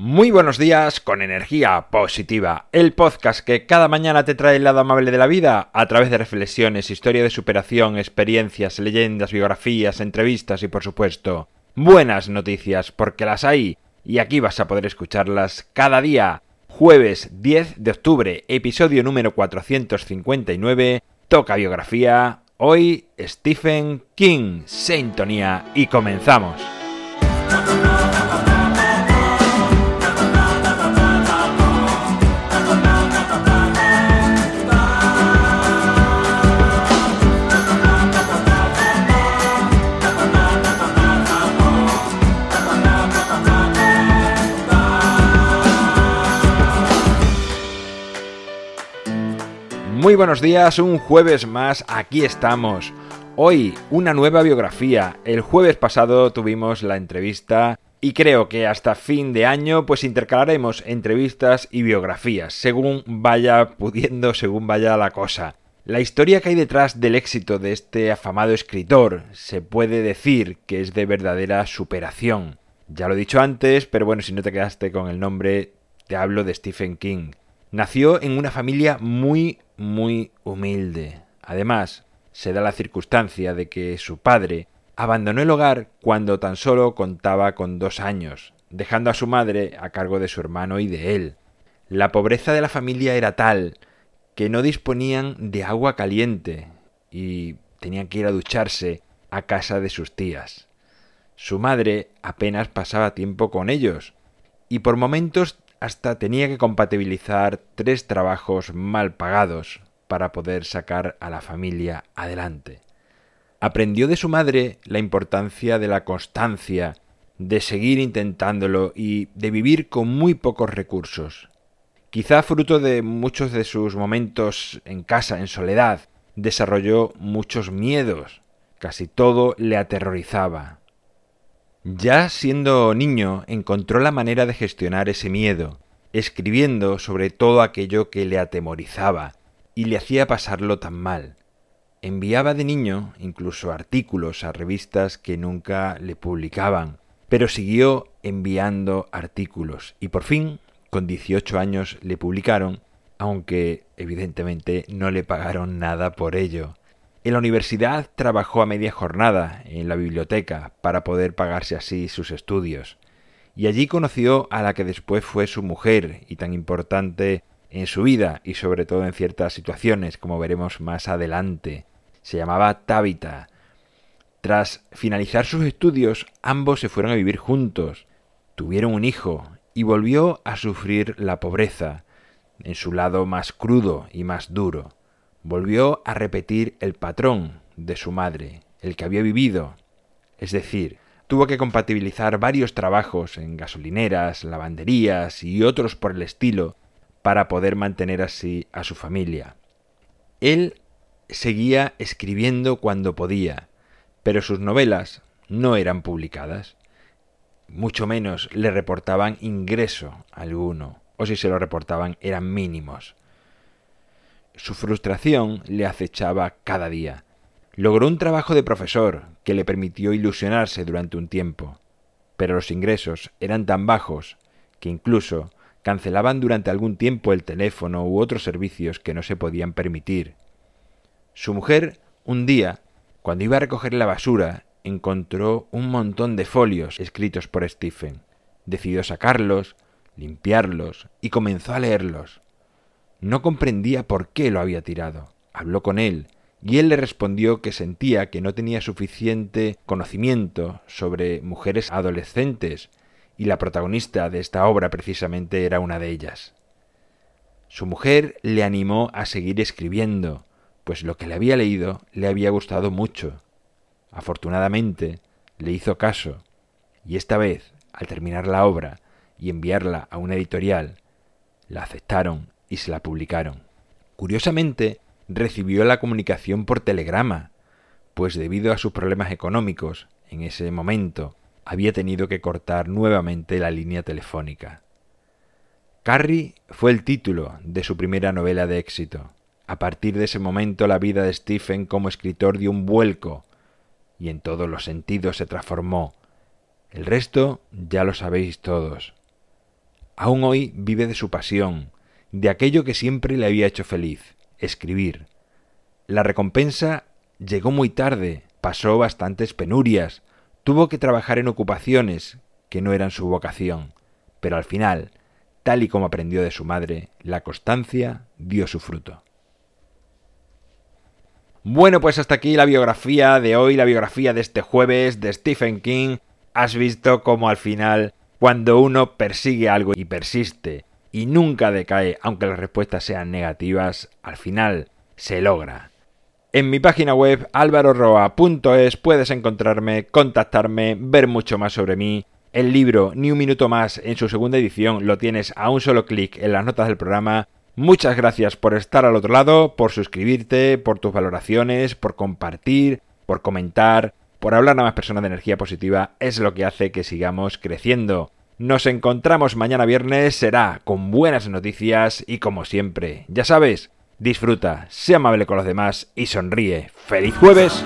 Muy buenos días con energía positiva, el podcast que cada mañana te trae el lado amable de la vida a través de reflexiones, historia de superación, experiencias, leyendas, biografías, entrevistas y por supuesto buenas noticias porque las hay y aquí vas a poder escucharlas cada día. Jueves 10 de octubre, episodio número 459, toca biografía, hoy Stephen King, sintonía y comenzamos. Muy buenos días, un jueves más, aquí estamos. Hoy una nueva biografía. El jueves pasado tuvimos la entrevista y creo que hasta fin de año pues intercalaremos entrevistas y biografías, según vaya pudiendo, según vaya la cosa. La historia que hay detrás del éxito de este afamado escritor se puede decir que es de verdadera superación. Ya lo he dicho antes, pero bueno, si no te quedaste con el nombre, te hablo de Stephen King. Nació en una familia muy muy humilde. Además, se da la circunstancia de que su padre abandonó el hogar cuando tan solo contaba con dos años, dejando a su madre a cargo de su hermano y de él. La pobreza de la familia era tal que no disponían de agua caliente y tenían que ir a ducharse a casa de sus tías. Su madre apenas pasaba tiempo con ellos y por momentos hasta tenía que compatibilizar tres trabajos mal pagados para poder sacar a la familia adelante. Aprendió de su madre la importancia de la constancia, de seguir intentándolo y de vivir con muy pocos recursos. Quizá fruto de muchos de sus momentos en casa, en soledad, desarrolló muchos miedos. Casi todo le aterrorizaba. Ya siendo niño encontró la manera de gestionar ese miedo, escribiendo sobre todo aquello que le atemorizaba y le hacía pasarlo tan mal. Enviaba de niño incluso artículos a revistas que nunca le publicaban, pero siguió enviando artículos y por fin, con 18 años, le publicaron, aunque evidentemente no le pagaron nada por ello. En la universidad trabajó a media jornada en la biblioteca para poder pagarse así sus estudios, y allí conoció a la que después fue su mujer y tan importante en su vida y sobre todo en ciertas situaciones, como veremos más adelante. Se llamaba Tabitha. Tras finalizar sus estudios, ambos se fueron a vivir juntos, tuvieron un hijo y volvió a sufrir la pobreza, en su lado más crudo y más duro volvió a repetir el patrón de su madre, el que había vivido. Es decir, tuvo que compatibilizar varios trabajos en gasolineras, lavanderías y otros por el estilo para poder mantener así a su familia. Él seguía escribiendo cuando podía, pero sus novelas no eran publicadas. Mucho menos le reportaban ingreso alguno, o si se lo reportaban eran mínimos. Su frustración le acechaba cada día. Logró un trabajo de profesor que le permitió ilusionarse durante un tiempo, pero los ingresos eran tan bajos que incluso cancelaban durante algún tiempo el teléfono u otros servicios que no se podían permitir. Su mujer, un día, cuando iba a recoger la basura, encontró un montón de folios escritos por Stephen. Decidió sacarlos, limpiarlos y comenzó a leerlos. No comprendía por qué lo había tirado. Habló con él, y él le respondió que sentía que no tenía suficiente conocimiento sobre mujeres adolescentes, y la protagonista de esta obra precisamente era una de ellas. Su mujer le animó a seguir escribiendo, pues lo que le había leído le había gustado mucho. Afortunadamente, le hizo caso, y esta vez, al terminar la obra y enviarla a una editorial, la aceptaron y se la publicaron. Curiosamente, recibió la comunicación por telegrama, pues debido a sus problemas económicos, en ese momento, había tenido que cortar nuevamente la línea telefónica. Carrie fue el título de su primera novela de éxito. A partir de ese momento la vida de Stephen como escritor dio un vuelco y en todos los sentidos se transformó. El resto ya lo sabéis todos. aún hoy vive de su pasión, de aquello que siempre le había hecho feliz, escribir. La recompensa llegó muy tarde, pasó bastantes penurias, tuvo que trabajar en ocupaciones que no eran su vocación, pero al final, tal y como aprendió de su madre, la constancia dio su fruto. Bueno, pues hasta aquí la biografía de hoy, la biografía de este jueves de Stephen King. Has visto cómo al final, cuando uno persigue algo y persiste y nunca decae, aunque las respuestas sean negativas, al final se logra. En mi página web alvaroroa.es puedes encontrarme, contactarme, ver mucho más sobre mí. El libro Ni un minuto más en su segunda edición lo tienes a un solo clic en las notas del programa. Muchas gracias por estar al otro lado, por suscribirte, por tus valoraciones, por compartir, por comentar, por hablar a más personas de energía positiva. Es lo que hace que sigamos creciendo. Nos encontramos mañana viernes, será con buenas noticias y como siempre, ya sabes, disfruta, sea amable con los demás y sonríe. ¡Feliz jueves!